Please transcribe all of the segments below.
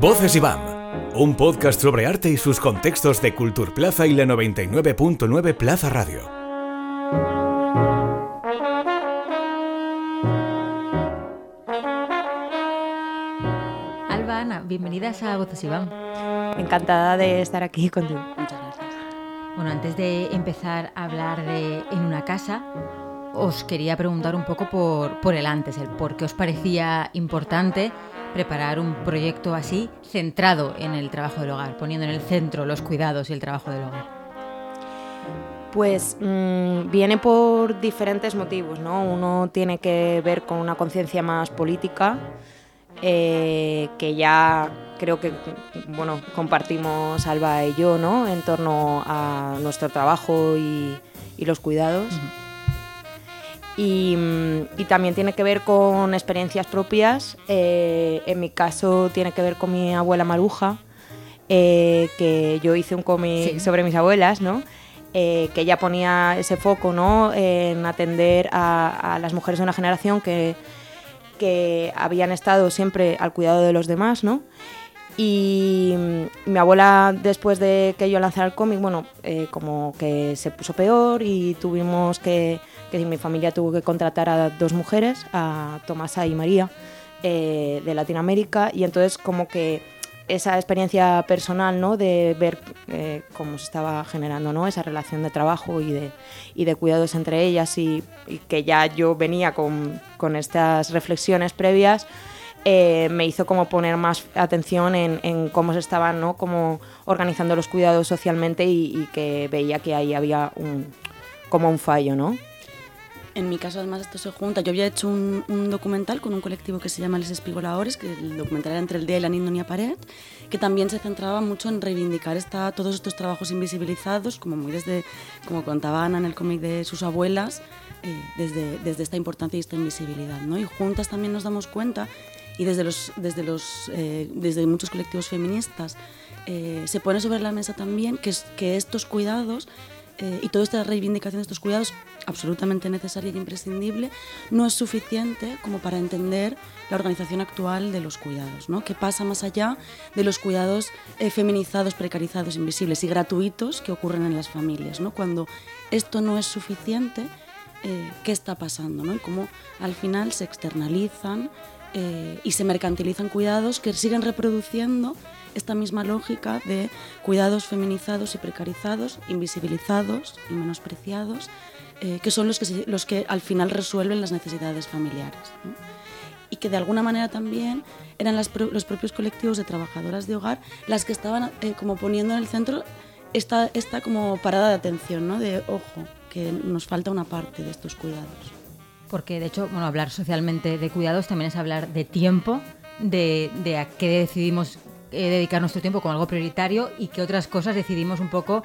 Voces y BAM, un podcast sobre arte y sus contextos de Cultur Plaza y la 99.9 Plaza Radio. Alba, Ana, bienvenidas a Voces y BAM. Encantada de estar aquí contigo. Muchas gracias. Bueno, antes de empezar a hablar de En una casa, os quería preguntar un poco por, por el antes, el por qué os parecía importante preparar un proyecto así centrado en el trabajo del hogar, poniendo en el centro los cuidados y el trabajo del hogar. Pues mmm, viene por diferentes motivos, ¿no? Uno tiene que ver con una conciencia más política, eh, que ya creo que bueno, compartimos Alba y yo, ¿no? En torno a nuestro trabajo y, y los cuidados. Uh -huh. Y, y, también tiene que ver con experiencias propias. Eh, en mi caso tiene que ver con mi abuela Maruja, eh, que yo hice un cómic sí. sobre mis abuelas, ¿no? Eh, que ella ponía ese foco ¿no? en atender a, a, las mujeres de una generación que, que habían estado siempre al cuidado de los demás, ¿no? Y mi abuela, después de que yo lanzara el cómic, bueno, eh, como que se puso peor y tuvimos que, que mi familia tuvo que contratar a dos mujeres, a Tomasa y María, eh, de Latinoamérica, y entonces como que esa experiencia personal, ¿no? De ver eh, cómo se estaba generando, ¿no? Esa relación de trabajo y de, y de cuidados entre ellas y, y que ya yo venía con, con estas reflexiones previas, eh, me hizo como poner más atención en, en cómo se estaban ¿no? como organizando los cuidados socialmente y, y, que veía que ahí había un, como un fallo, ¿no? En mi caso, además, esto se junta. Yo había hecho un, un documental con un colectivo que se llama Les Espigoladores, que el documental era entre el día y la Nindonia Pared, que también se centraba mucho en reivindicar esta, todos estos trabajos invisibilizados, como muy desde, como contaba Ana en el cómic de sus abuelas, eh, desde, desde esta importancia y esta invisibilidad. ¿no? Y juntas también nos damos cuenta y desde, los, desde, los, eh, desde muchos colectivos feministas eh, se pone sobre la mesa también que, que estos cuidados eh, y toda esta reivindicación de estos cuidados, absolutamente necesaria y imprescindible, no es suficiente como para entender la organización actual de los cuidados, ¿no? que pasa más allá de los cuidados eh, feminizados, precarizados, invisibles y gratuitos que ocurren en las familias. ¿no? Cuando esto no es suficiente, eh, ¿qué está pasando? ¿no? Y cómo al final se externalizan eh, y se mercantilizan cuidados que siguen reproduciendo esta misma lógica de cuidados feminizados y precarizados, invisibilizados y menospreciados, eh, que son los que, los que al final resuelven las necesidades familiares. ¿no? Y que de alguna manera también eran las, los propios colectivos de trabajadoras de hogar las que estaban eh, como poniendo en el centro esta, esta como parada de atención, ¿no? de ojo, que nos falta una parte de estos cuidados porque de hecho, bueno, hablar socialmente de cuidados también es hablar de tiempo, de, de a qué decidimos eh, dedicar nuestro tiempo como algo prioritario y qué otras cosas decidimos un poco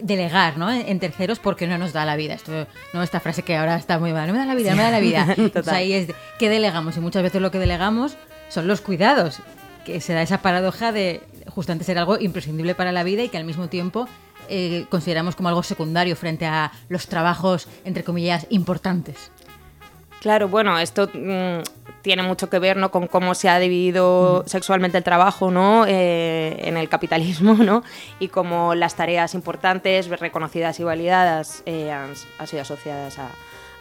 delegar ¿no? en, terceros porque no nos da la vida. Esto, ¿no? Esta frase que ahora está muy mal, no me da la vida, no me da la vida. Entonces ahí es, ¿qué delegamos? Y muchas veces lo que delegamos son los cuidados, que se da esa paradoja de justamente ser algo imprescindible para la vida y que al mismo tiempo eh, consideramos como algo secundario frente a los trabajos, entre comillas, importantes. Claro, bueno, esto mmm, tiene mucho que ver ¿no? con cómo se ha dividido mm. sexualmente el trabajo ¿no? Eh, en el capitalismo ¿no? y cómo las tareas importantes, reconocidas y validadas eh, han, han, sido asociadas a,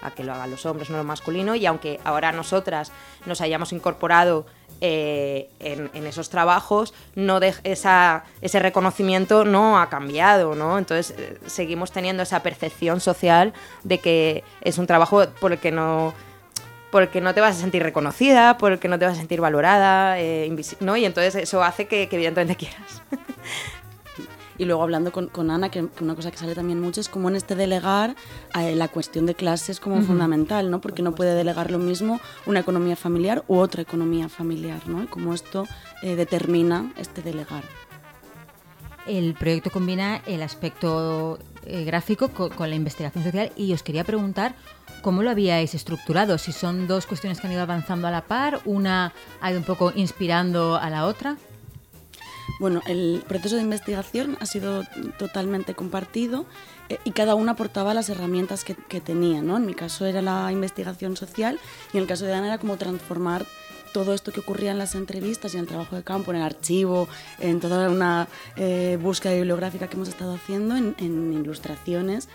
a, que lo hagan los hombres, no lo masculino. Y aunque ahora nosotras nos hayamos incorporado eh, en, en, esos trabajos, no de, esa, ese reconocimiento no ha cambiado, ¿no? Entonces eh, seguimos teniendo esa percepción social de que es un trabajo por el que no porque no te vas a sentir reconocida, porque no te vas a sentir valorada, eh, ¿no? Y entonces eso hace que, que evidentemente quieras. Y luego hablando con, con Ana, que, que, una cosa que sale también mucho es como en este delegar eh, la cuestión de clases como uh -huh. fundamental, ¿no? Porque no puede delegar lo mismo una economía familiar u otra economía familiar, ¿no? Y como esto eh, determina este delegar. El proyecto combina el aspecto eh, gráfico con, con la investigación social y os quería preguntar ¿Cómo lo habíais estructurado? Si son dos cuestiones que han ido avanzando a la par, una ha ido un poco inspirando a la otra. Bueno, el proceso de investigación ha sido totalmente compartido eh, y cada una aportaba las herramientas que, que, tenía. ¿no? En mi caso era la investigación social y en el caso de Ana era como transformar todo esto que ocurría en las entrevistas y en el trabajo de campo, en el archivo, en toda una eh, búsqueda bibliográfica que hemos estado haciendo, en, en, ilustraciones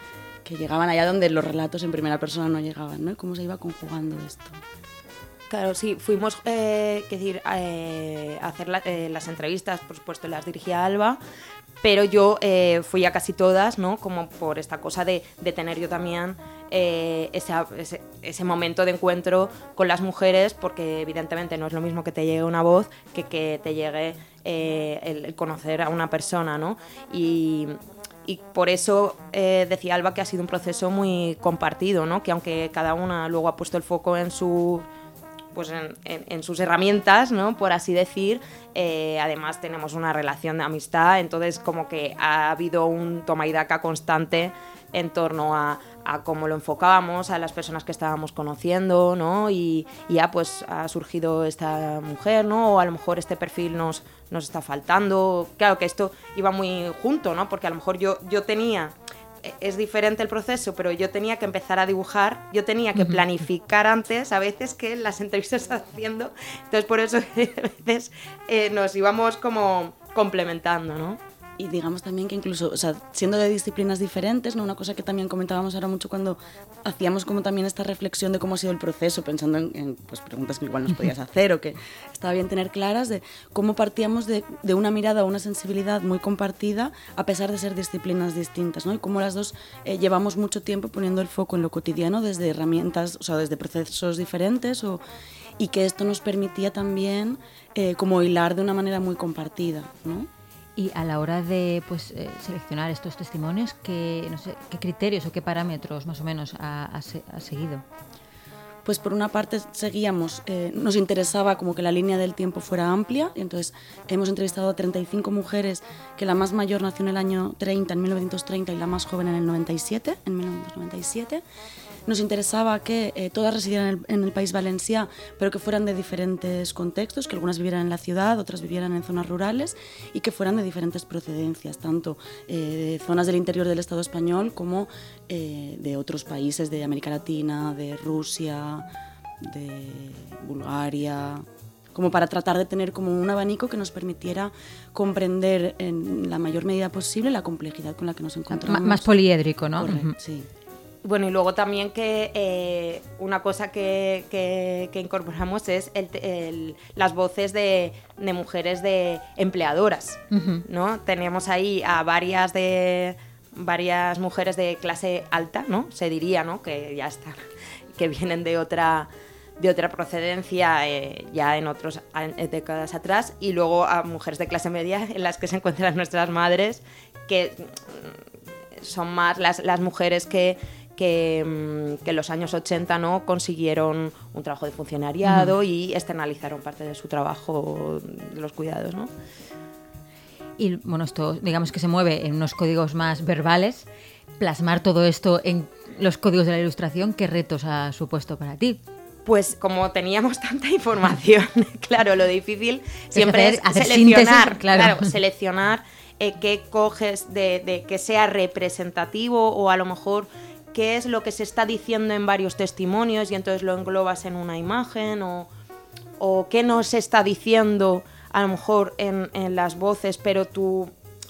que llegaban allá donde los relatos en primera persona no llegaban, ¿no? cómo se iba conjugando esto. Claro, sí, fuimos eh, decir, eh, a hacer eh, las entrevistas, por supuesto las dirigía Alba, pero yo eh, fui a casi todas, ¿no? Como por esta cosa de, tener yo también ese, ese, ese, momento de encuentro con las mujeres, porque evidentemente no es lo mismo que te llegue una voz que que te llegue eh, el, el, conocer a una persona, ¿no? Y, y por eso eh, decía Alba que ha sido un proceso muy compartido, ¿no? Que aunque cada una luego ha puesto el foco en su pues en, en, sus herramientas, ¿no? por así decir. Eh, además tenemos una relación de amistad, entonces como que ha habido un toma y daca constante en torno a, a cómo lo enfocábamos, a las personas que estábamos conociendo, ¿no? Y, y, ya pues ha surgido esta mujer, ¿no? O a lo mejor este perfil nos, nos está faltando. Claro que esto iba muy junto, ¿no? Porque a lo mejor yo, yo tenía es diferente el proceso, pero yo tenía que empezar a dibujar, yo tenía que planificar antes, a veces que las entrevistas haciendo, entonces por eso a veces eh, nos íbamos como complementando, ¿no? Y digamos también que incluso, o sea, siendo de disciplinas diferentes, ¿no? una cosa que también comentábamos ahora mucho cuando hacíamos como también esta reflexión de cómo ha sido el proceso, pensando en, en pues, preguntas que igual nos podías hacer o que estaba bien tener claras, de cómo partíamos de, de, una mirada o una sensibilidad muy compartida a pesar de ser disciplinas distintas, ¿no? y cómo las dos eh, llevamos mucho tiempo poniendo el foco en lo cotidiano desde herramientas, o sea, desde procesos diferentes o, y que esto nos permitía también eh, como hilar de una manera muy compartida, ¿no? Y a la hora de pues, eh, seleccionar estos testimonios, ¿qué, no sé, ¿qué criterios o qué parámetros más o menos ha, seguido? Pues por una parte seguíamos, eh, nos interesaba como que la línea del tiempo fuera amplia, y entonces hemos entrevistado a 35 mujeres, que la más mayor nació en el año 30, en 1930, y la más joven en el 97, en 1997 nos interesaba que eh, todas residieran en el, en el, país valencià, pero que fueran de diferentes contextos, que algunas vivieran en la ciudad, otras vivieran en zonas rurales y que fueran de diferentes procedencias, tanto eh, de zonas del interior del Estado español como eh, de otros países de América Latina, de Rusia, de Bulgaria, como para tratar de tener como un abanico que nos permitiera comprender en la mayor medida posible la complejidad con la que nos encontramos. M más poliédrico, ¿no? Correcto, uh -huh. sí. Bueno, y luego también que eh, una cosa que, que, que, incorporamos es el, el, las voces de, de, mujeres de empleadoras, uh -huh. ¿no? Tenemos ahí a varias de varias mujeres de clase alta, ¿no? Se diría, ¿no? Que ya están, que vienen de otra de otra procedencia eh, ya en otras décadas atrás y luego a mujeres de clase media en las que se encuentran nuestras madres que son más las, las mujeres que que, mm, que, en los años 80 ¿no? consiguieron un trabajo de funcionariado uh -huh. y externalizaron parte de su trabajo de los cuidados. ¿no? Y bueno, esto digamos que se mueve en unos códigos más verbales. Plasmar todo esto en los códigos de la ilustración, ¿qué retos ha supuesto para ti? Pues como teníamos tanta información, claro, lo difícil siempre es, hacer, hacer seleccionar, claro. claro. seleccionar eh, qué coges de, de que sea representativo o a lo mejor qué es lo que se está diciendo en varios testimonios y entonces lo englobas en una imagen o, o qué no se está diciendo a lo mejor en, en, las voces pero tú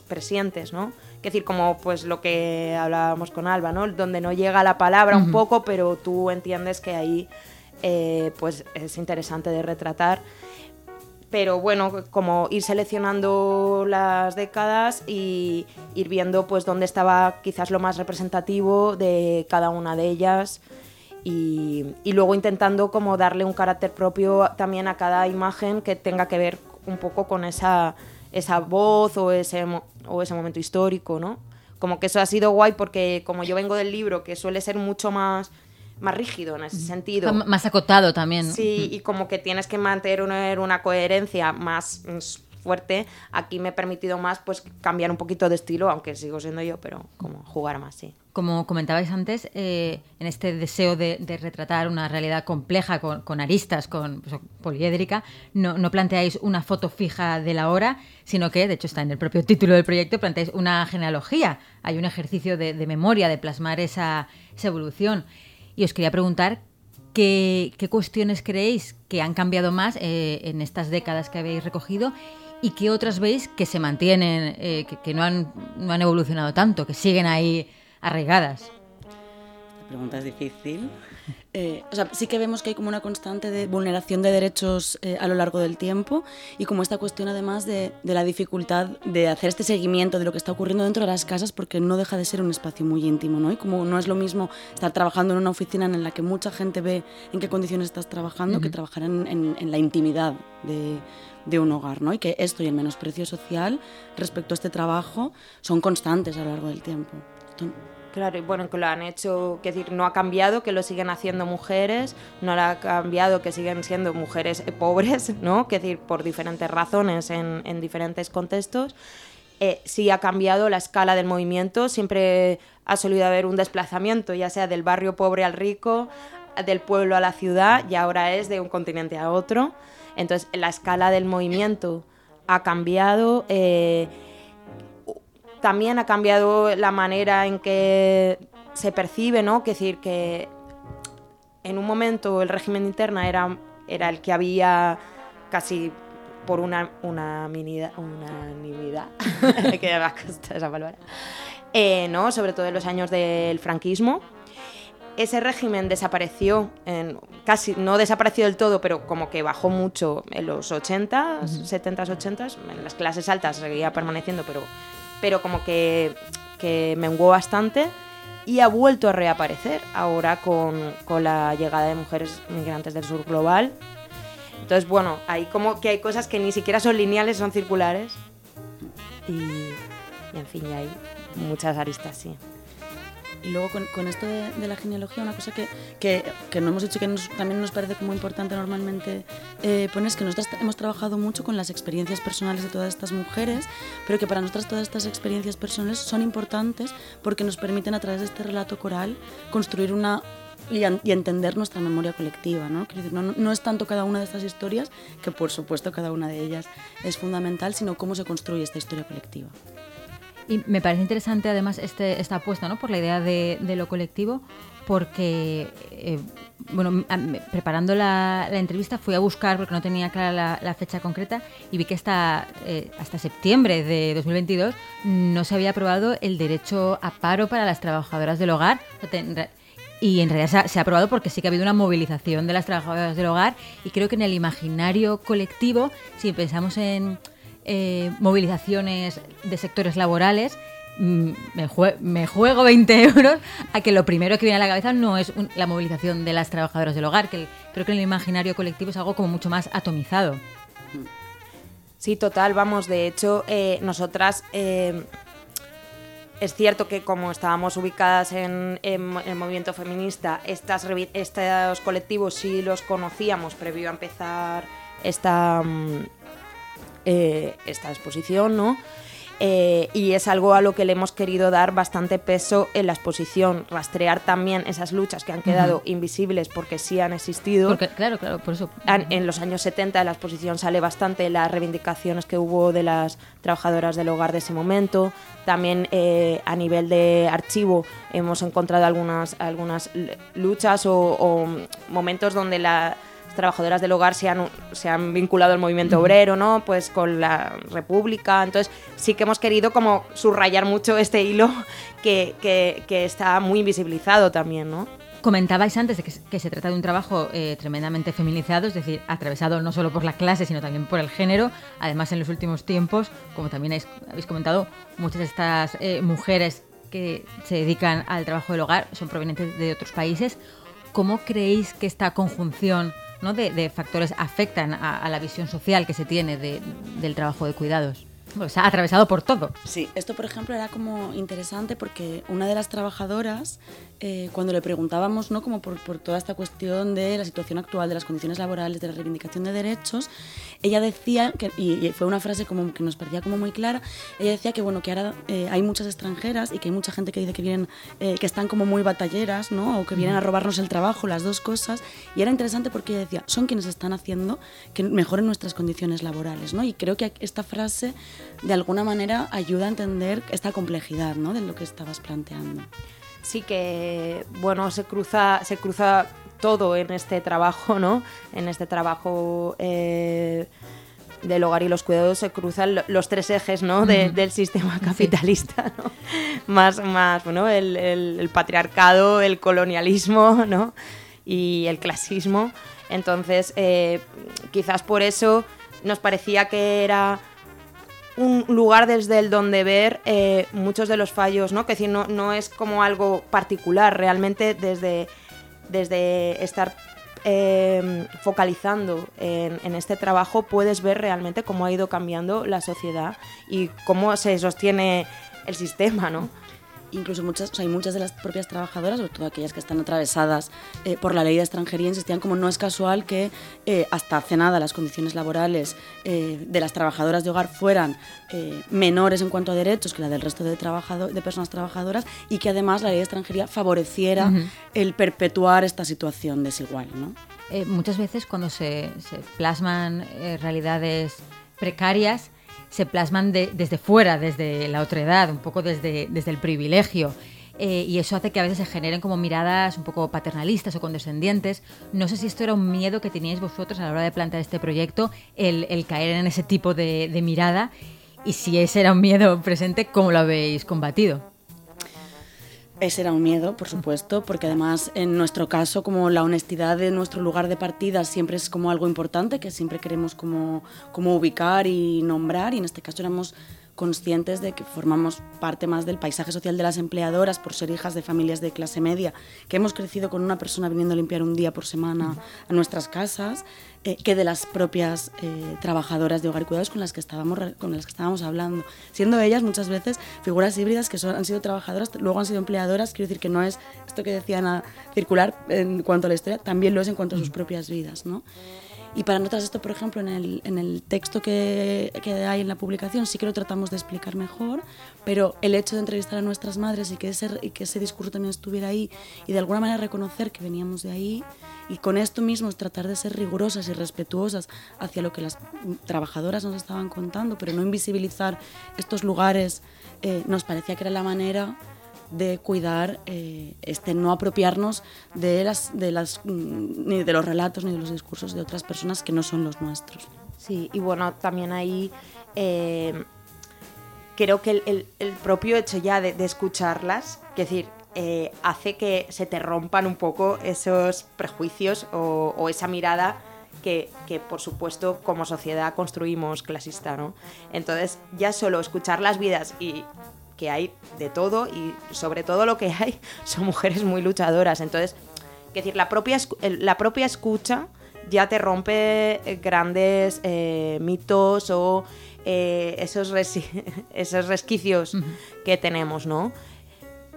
presientes, ¿no? Es decir, como pues lo que hablábamos con Alba, ¿no? Donde no llega la palabra uh -huh. un poco, pero tú entiendes que ahí eh, pues es interesante de retratar pero bueno, como ir seleccionando las décadas y ir viendo pues dónde estaba quizás lo más representativo de cada una de ellas y, luego intentando como darle un carácter propio también a cada imagen que tenga que ver un poco con esa, esa voz o ese, o ese momento histórico, ¿no? Como que eso ha sido guay porque como yo vengo del libro que suele ser mucho más más rígido en ese sentido. M más acotado también. Sí, y como que tienes que mantener una, coherencia más fuerte. Aquí me he permitido más pues cambiar un poquito de estilo, aunque sigo siendo yo, pero como jugar más, sí. Como comentabais antes, eh, en este deseo de, de, retratar una realidad compleja con, con aristas, con pues, poliédrica, no, no, planteáis una foto fija de la hora, sino que, de hecho está en el propio título del proyecto, planteáis una genealogía. Hay un ejercicio de, de memoria, de plasmar esa, esa evolución. Y os quería preguntar ¿qué, cuestiones creéis que han cambiado más eh, en estas décadas que habéis recogido y qué otras veis que se mantienen, eh, que, no, han, no han evolucionado tanto, que siguen ahí arraigadas? La pregunta es difícil. Eh, o sea, sí que vemos que hay como una constante de vulneración de derechos eh, a lo largo del tiempo y como esta cuestión además de, la dificultad de hacer este seguimiento de lo que está ocurriendo dentro de las casas porque no deja de ser un espacio muy íntimo, ¿no? Y como no es lo mismo estar trabajando en una oficina en la que mucha gente ve en qué condiciones estás trabajando que trabajar en, la intimidad de, un hogar, ¿no? Y que esto y el menosprecio social respecto a este trabajo son constantes a lo largo del tiempo. Claro, y bueno, que lo han hecho, que decir, no ha cambiado, que lo siguen haciendo mujeres, no ha cambiado, que siguen siendo mujeres pobres, ¿no? Que decir, por diferentes razones en, en diferentes contextos. Eh, sí ha cambiado la escala del movimiento, siempre ha solido haber un desplazamiento, ya sea del barrio pobre al rico, del pueblo a la ciudad, y ahora es de un continente a otro. Entonces, la escala del movimiento ha cambiado. Eh, también ha cambiado la manera en que se percibe, ¿no? Que decir que en un momento el régimen interna era, era el que había casi por una, una unanimidad, que me esa palabra, eh, ¿no? sobre todo en los años del franquismo. Ese régimen desapareció, en, casi no desapareció del todo, pero como que bajó mucho en los 80, 70s, 80s. En las clases altas seguía permaneciendo, pero pero como que, que menguó bastante y ha vuelto a reaparecer ahora con, con, la llegada de mujeres migrantes del sur global. Entonces, bueno, hay como que hay cosas que ni siquiera son lineales, son circulares. Y, y en fin, hay muchas aristas, sí. Y luego con, esto de, la genealogía, una cosa que, que, que no hemos dicho que también nos parece como importante normalmente eh, poner es que nosotros hemos trabajado mucho con las experiencias personales de todas estas mujeres, pero que para nosotras todas estas experiencias personales son importantes porque nos permiten a través de este relato coral construir una y, entender nuestra memoria colectiva. ¿no? no, no es tanto cada una de estas historias, que por supuesto cada una de ellas es fundamental, sino cómo se construye esta historia colectiva. Y me parece interesante además este, esta apuesta ¿no? por la idea de, lo colectivo, porque, eh, bueno, preparando la, entrevista fui a buscar, porque no tenía clara la, fecha concreta, y vi que hasta, eh, hasta septiembre de 2022 no se había aprobado el derecho a paro para las trabajadoras del hogar. Y en realidad se ha, aprobado porque sí que ha habido una movilización de las trabajadoras del hogar y creo que en el imaginario colectivo, si pensamos en eh, movilizaciones de sectores laborales, mm, me, juego 20 euros a que lo primero que viene a la cabeza no es la movilización de las trabajadoras del hogar, que creo que el imaginario colectivo es algo como mucho más atomizado. Sí, total, vamos, de hecho, eh, nosotras... Eh, es cierto que como estábamos ubicadas en, el movimiento feminista, estas, estos colectivos sí los conocíamos previo a empezar esta, mm, eh, esta exposición, ¿no? Eh, y es algo a lo que le hemos querido dar bastante peso en la exposición, rastrear también esas luchas que han quedado invisibles porque sí han existido. Porque, claro, claro, por eso. En los años 70 en la exposición sale bastante las reivindicaciones que hubo de las trabajadoras del hogar de ese momento. También eh, a nivel de archivo hemos encontrado algunas, algunas luchas o momentos donde la trabajadoras del hogar se han, se han vinculado al movimiento obrero, ¿no? Pues con la República. Entonces sí que hemos querido como subrayar mucho este hilo que, que, está muy invisibilizado también, ¿no? Comentabais antes de que, se trata de un trabajo eh, tremendamente feminizado, es decir, atravesado no solo por la clase, sino también por el género. Además, en los últimos tiempos, como también habéis, comentado, muchas de estas eh, mujeres que se dedican al trabajo del hogar son provenientes de otros países. ¿Cómo creéis que esta conjunción ¿no? de, factores afectan a, la visión social que se tiene del trabajo de cuidados. Pues ha atravesado por todo. Sí, esto por ejemplo era como interesante porque una de las trabajadoras eh, cuando le preguntábamos, ¿no? Como por, por, toda esta cuestión de la situación actual, de las condiciones laborales, de la reivindicación de derechos, ella decía, que, y, fue una frase como que nos parecía como muy clara, ella decía que, bueno, que ahora eh, hay muchas extranjeras y que hay mucha gente que dice que vienen, eh, que están como muy batalleras, ¿no? O que vienen a robarnos el trabajo, las dos cosas. Y era interesante porque ella decía, son quienes están haciendo que mejoren nuestras condiciones laborales, ¿no? Y creo que esta frase, de alguna manera, ayuda a entender esta complejidad, ¿no? De lo que estabas planteando sí que, bueno, se cruza, se cruza todo en este trabajo, ¿no? En este trabajo eh, del hogar y los cuidados se cruzan los tres ejes, ¿no? del sistema capitalista, ¿no? Más, más, bueno, el, el, patriarcado, el colonialismo, ¿no? Y el clasismo. Entonces, eh, quizás por eso nos parecía que era un lugar desde el donde ver eh, muchos de los fallos, ¿no? Que decir, no, no es como algo particular, realmente desde, desde estar eh, focalizando en, este trabajo puedes ver realmente cómo ha ido cambiando la sociedad y cómo se sostiene el sistema, ¿no? Incluso muchas, hay muchas de las propias trabajadoras, sobre todo aquellas que están atravesadas eh, por la ley de extranjería, insistían como no es casual que eh, hasta hace nada las condiciones laborales eh, de las trabajadoras de hogar fueran menores en cuanto a derechos que la del resto de, de personas trabajadoras y que además la ley de extranjería favoreciera el perpetuar esta situación desigual. ¿no? muchas veces cuando se, se plasman realidades precarias, se plasman desde fuera, desde la otredad, un poco desde, desde el privilegio. Eh, y eso hace que a veces se generen como miradas un poco paternalistas o condescendientes. No sé si esto era un miedo que teníais vosotros a la hora de plantear este proyecto, el, el caer en ese tipo de, de mirada, y si ese era un miedo presente, ¿cómo lo habéis combatido? Ese era un miedo, por supuesto, porque además en nuestro caso como la honestidad de nuestro lugar de partida siempre es como algo importante que siempre queremos como, como ubicar y nombrar y en este caso éramos conscientes de que formamos parte más del paisaje social de las empleadoras por ser hijas de familias de clase media, que hemos crecido con una persona viniendo a limpiar un día por semana a nuestras casas, eh, que de las propias eh, trabajadoras de hogar y cuidados con las, que estábamos, con las que estábamos hablando, siendo ellas muchas veces figuras híbridas que son, han sido trabajadoras, luego han sido empleadoras, quiero decir que no es esto que decían a circular en cuanto a la historia, también lo es en cuanto a sus propias vidas. ¿no? Y para nosotras esto, por ejemplo, en el, en el texto que, que, hay en la publicación sí que lo tratamos de explicar mejor, pero el hecho de entrevistar a nuestras madres y que ese, y que ese discurso también estuviera ahí y de alguna manera reconocer que veníamos de ahí y con esto mismo tratar de ser rigurosas y respetuosas hacia lo que las trabajadoras nos estaban contando, pero no invisibilizar estos lugares, eh, nos parecía que era la manera de cuidar, eh, este, no apropiarnos de, las, de las, mm, ni de los relatos ni de los discursos de otras personas que no son los nuestros. Sí, y bueno, también ahí eh, creo que el, el, propio hecho ya de, escucharlas, es decir, eh, hace que se te rompan un poco esos prejuicios o, o esa mirada que, que, por supuesto como sociedad construimos clasista, ¿no? Entonces ya solo escuchar las vidas y que hay de todo y sobre todo lo que hay son mujeres muy luchadoras. Entonces, es decir, la propia, la propia escucha ya te rompe eh, grandes eh, mitos o eh, esos, esos resquicios que tenemos, ¿no?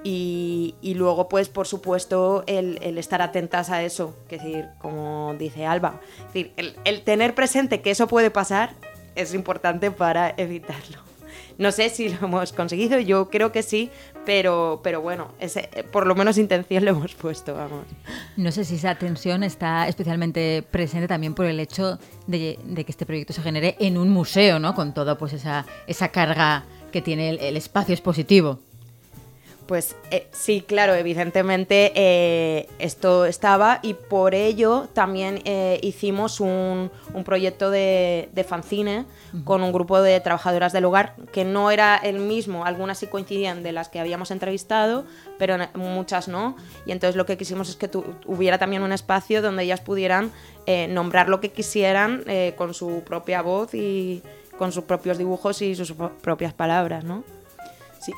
Y, luego, pues, por supuesto, el, estar atentas a eso, que decir, como dice Alba, decir, el, el tener presente que eso puede pasar es importante para evitarlo. No sé si lo hemos conseguido, yo creo que sí, pero, pero bueno, por lo menos intención lo hemos puesto, vamos. No sé si esa tensión está especialmente presente también por el hecho de, que este proyecto se genere en un museo, ¿no? Con toda pues esa, esa carga que tiene el espacio expositivo. Pues eh, sí, claro, evidentemente eh, esto estaba y por ello también eh, hicimos un, proyecto de, fanzine con un grupo de trabajadoras del hogar que no era el mismo, algunas sí coincidían de las que habíamos entrevistado, pero muchas no. Y entonces lo que quisimos es que hubiera también un espacio donde ellas pudieran nombrar lo que quisieran con su propia voz y con sus propios dibujos y sus propias palabras, ¿no?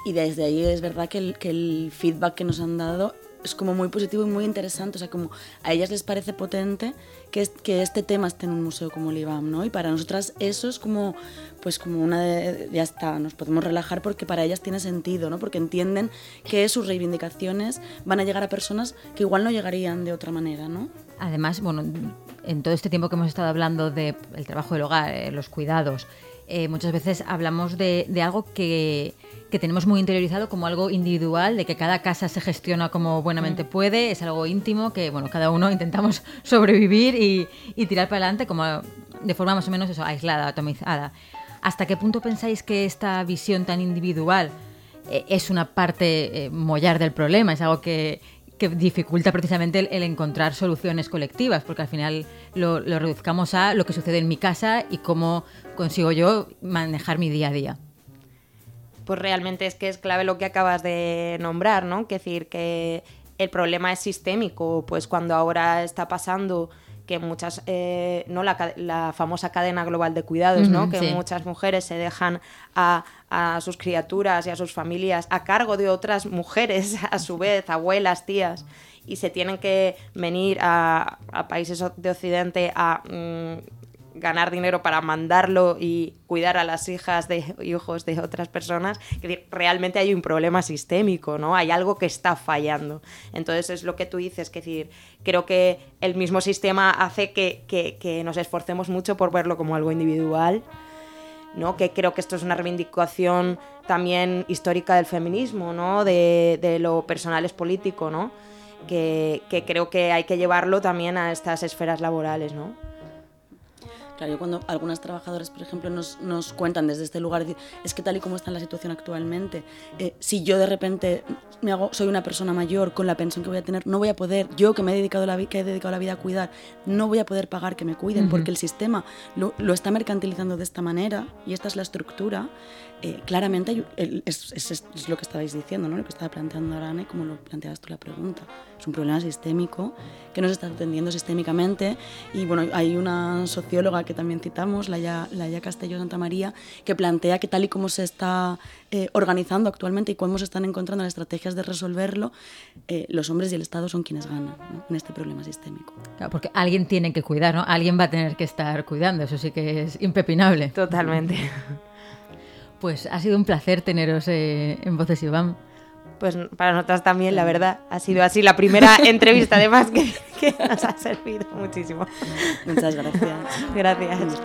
Y desde ahí es verdad que el, que el feedback que nos han dado es como muy positivo y muy interesante. O sea, como a ellas les parece potente que, que este tema esté en un museo como el IBAM, ¿no? Y para nosotras eso es como, pues como una de, ya está, nos podemos relajar porque para ellas tiene sentido, ¿no? Porque entienden que sus reivindicaciones van a llegar a personas que igual no llegarían de otra manera, ¿no? Además, bueno, en todo este tiempo que hemos estado hablando del trabajo del hogar, eh, los cuidados, eh, muchas veces hablamos de, de algo que que tenemos muy interiorizado como algo individual, de que cada casa se gestiona como buenamente mm. puede, es algo íntimo, que bueno, cada uno intentamos sobrevivir y, tirar para adelante como de forma más o menos eso, aislada, atomizada. ¿Hasta qué punto pensáis que esta visión tan individual eh, es una parte eh, mollar del problema? Es algo que, que dificulta precisamente el, encontrar soluciones colectivas, porque al final lo, lo reduzcamos a lo que sucede en mi casa y cómo consigo yo manejar mi día a día pues realmente es que es clave lo que acabas de nombrar, ¿no? Que decir que el problema es sistémico, pues cuando ahora está pasando que muchas, eh, ¿no? La, famosa cadena global de cuidados, ¿no? Que muchas mujeres se dejan a, sus criaturas y a sus familias a cargo de otras mujeres, a su vez, abuelas, tías, y se tienen que venir a, países de Occidente a mm, ganar dinero para mandarlo y cuidar a las hijas de hijos de otras personas, que realmente hay un problema sistémico, ¿no? Hay algo que está fallando. Entonces es lo que tú dices, que decir, creo que el mismo sistema hace que, nos esforcemos mucho por verlo como algo individual, ¿no? Que creo que esto es una reivindicación también histórica del feminismo, ¿no? De, de lo personal es político, ¿no? Que, que creo que hay que llevarlo también a estas esferas laborales, ¿no? Claro, yo cuando algunas trabajadoras, por ejemplo, nos, nos cuentan desde este lugar, es que tal y como está la situación actualmente, eh, si yo de repente me hago, soy una persona mayor con la pensión que voy a tener, no voy a poder, yo que me he dedicado la, que he dedicado la vida a cuidar, no voy a poder pagar que me cuiden, porque el sistema lo, lo, está mercantilizando de esta manera y esta es la estructura. Eh, claramente es, es, lo que estabais diciendo, ¿no? lo que estaba planteando Arana y como lo planteabas tú la pregunta. Es un problema sistémico que nos está atendiendo sistémicamente y bueno, hay una socióloga que también citamos, la ya Castelló Santa María, que plantea que tal y como se está eh, organizando actualmente y cómo se están encontrando las estrategias de resolverlo, eh, los hombres y el Estado son quienes ganan en este problema sistémico. Claro, porque alguien tiene que cuidar, ¿no? Alguien va a tener que estar cuidando, eso sí que es impepinable. Totalmente. Pues ha sido un placer teneros eh, en Voces Iván. Pues para nosotras también, la verdad, ha sido así la primera entrevista además que, que nos ha servido muchísimo. Muchas gracias. Gracias.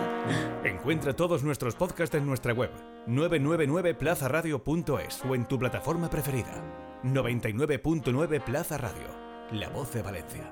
Encuentra todos nuestros podcasts en nuestra web 999plazaradio.es o en tu plataforma preferida 99.9 Plaza Radio, la voz de Valencia.